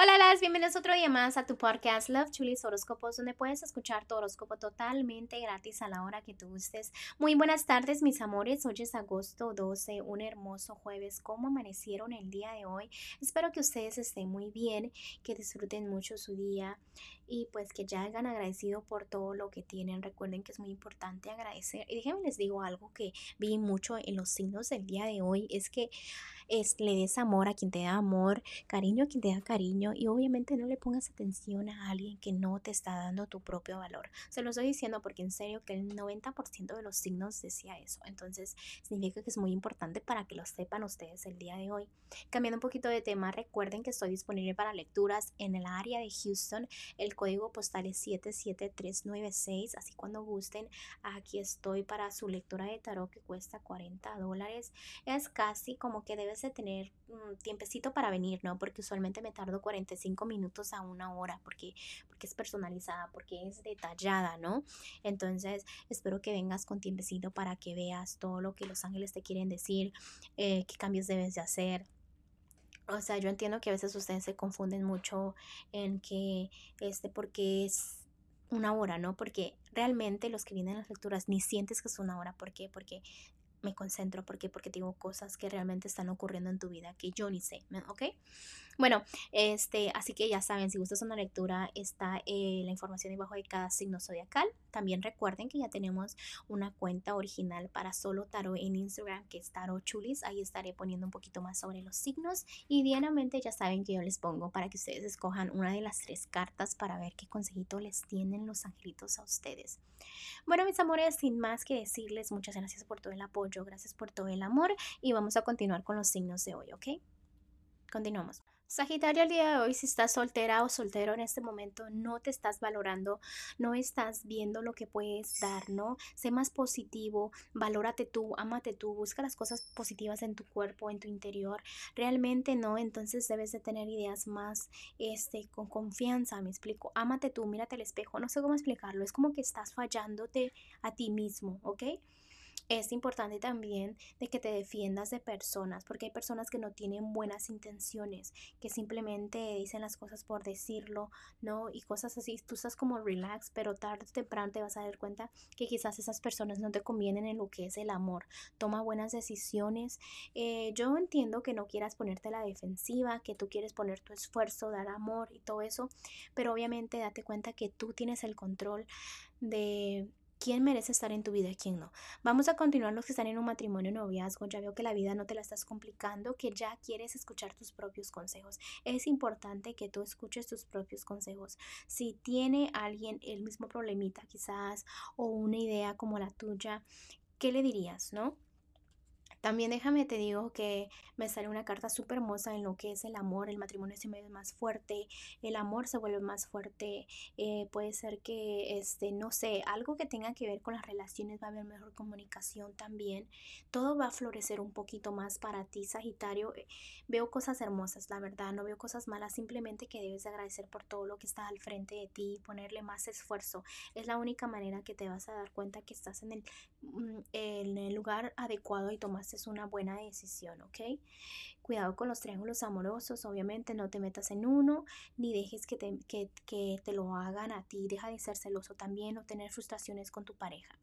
Hola, las bienvenidos otro día más a tu podcast Love Chulis Horóscopos, donde puedes escuchar tu horóscopo totalmente gratis a la hora que tú gustes. Muy buenas tardes, mis amores. Hoy es agosto 12, un hermoso jueves. ¿Cómo amanecieron el día de hoy? Espero que ustedes estén muy bien, que disfruten mucho su día y pues que ya hayan agradecido por todo lo que tienen. Recuerden que es muy importante agradecer. Y déjenme les digo algo que vi mucho en los signos del día de hoy, es que es, le des amor a quien te da amor, cariño a quien te da cariño y obviamente no le pongas atención a alguien que no te está dando tu propio valor. Se lo estoy diciendo porque en serio que el 90% de los signos decía eso. Entonces significa que es muy importante para que lo sepan ustedes el día de hoy. Cambiando un poquito de tema, recuerden que estoy disponible para lecturas en el área de Houston. El código postal es 77396, así cuando gusten, aquí estoy para su lectura de tarot que cuesta 40 dólares. Es casi como que debes de tener un tiempecito para venir, ¿no? Porque usualmente me tardo 45 minutos a una hora porque, porque es personalizada, porque es detallada, ¿no? Entonces, espero que vengas con tiempecito para que veas todo lo que los ángeles te quieren decir, eh, qué cambios debes de hacer. O sea, yo entiendo que a veces ustedes se confunden mucho en que, este, porque es una hora, ¿no? Porque realmente los que vienen a las lecturas ni sientes que es una hora. ¿Por qué? Porque me concentro. ¿Por qué? Porque tengo cosas que realmente están ocurriendo en tu vida que yo ni sé, ¿ok? Bueno, este, así que ya saben, si gustas una lectura, está eh, la información debajo de cada signo zodiacal. También recuerden que ya tenemos una cuenta original para solo tarot en Instagram, que es Tarot Chulis. Ahí estaré poniendo un poquito más sobre los signos. Y diariamente ya saben que yo les pongo para que ustedes escojan una de las tres cartas para ver qué consejito les tienen los angelitos a ustedes. Bueno, mis amores, sin más que decirles, muchas gracias por todo el apoyo, gracias por todo el amor y vamos a continuar con los signos de hoy, ¿ok? Continuamos. Sagitario, el día de hoy, si estás soltera o soltero en este momento, no te estás valorando, no estás viendo lo que puedes dar, ¿no? Sé más positivo, valórate tú, ámate tú, busca las cosas positivas en tu cuerpo, en tu interior. Realmente no, entonces debes de tener ideas más, este, con confianza, me explico. Ámate tú, mírate al espejo, no sé cómo explicarlo, es como que estás fallándote a ti mismo, ¿ok? Es importante también de que te defiendas de personas, porque hay personas que no tienen buenas intenciones, que simplemente dicen las cosas por decirlo, ¿no? Y cosas así, tú estás como relax, pero tarde o temprano te vas a dar cuenta que quizás esas personas no te convienen en lo que es el amor. Toma buenas decisiones. Eh, yo entiendo que no quieras ponerte la defensiva, que tú quieres poner tu esfuerzo, dar amor y todo eso, pero obviamente date cuenta que tú tienes el control de quién merece estar en tu vida y quién no. Vamos a continuar los que están en un matrimonio noviazgo. Ya veo que la vida no te la estás complicando, que ya quieres escuchar tus propios consejos. Es importante que tú escuches tus propios consejos. Si tiene alguien el mismo problemita quizás o una idea como la tuya, ¿qué le dirías, no? También déjame te digo que me sale una carta súper hermosa en lo que es el amor, el matrimonio se ve más fuerte, el amor se vuelve más fuerte, eh, puede ser que, este, no sé, algo que tenga que ver con las relaciones, va a haber mejor comunicación también, todo va a florecer un poquito más para ti, Sagitario, eh, veo cosas hermosas, la verdad, no veo cosas malas, simplemente que debes agradecer por todo lo que está al frente de ti ponerle más esfuerzo, es la única manera que te vas a dar cuenta que estás en el, mm, en el lugar adecuado y tomas es una buena decisión, ¿ok? Cuidado con los triángulos amorosos, obviamente no te metas en uno, ni dejes que te, que, que te lo hagan a ti, deja de ser celoso también o tener frustraciones con tu pareja.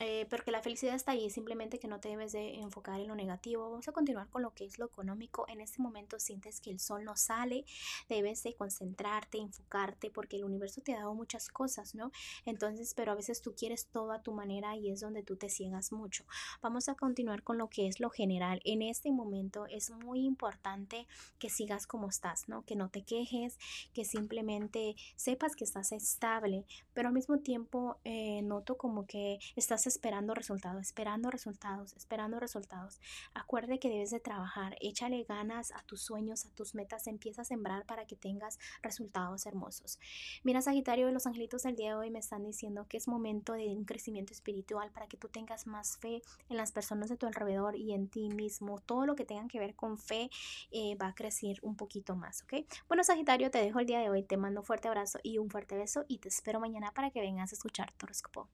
Eh, pero que la felicidad está ahí, simplemente que no te debes de enfocar en lo negativo. Vamos a continuar con lo que es lo económico. En este momento sientes que el sol no sale, debes de concentrarte, enfocarte, porque el universo te ha dado muchas cosas, ¿no? Entonces, pero a veces tú quieres todo a tu manera y es donde tú te ciegas mucho. Vamos a continuar con lo que es lo general. En este momento es muy importante que sigas como estás, ¿no? Que no te quejes, que simplemente sepas que estás estable, pero al mismo tiempo eh, noto como que estás esperando resultados, esperando resultados, esperando resultados. Acuerde que debes de trabajar, échale ganas a tus sueños, a tus metas, empieza a sembrar para que tengas resultados hermosos. Mira, Sagitario, los angelitos del día de hoy me están diciendo que es momento de un crecimiento espiritual para que tú tengas más fe en las personas de tu alrededor y en ti mismo. Todo lo que tenga que ver con fe eh, va a crecer un poquito más, ¿ok? Bueno, Sagitario, te dejo el día de hoy, te mando un fuerte abrazo y un fuerte beso y te espero mañana para que vengas a escuchar tu horóscopo.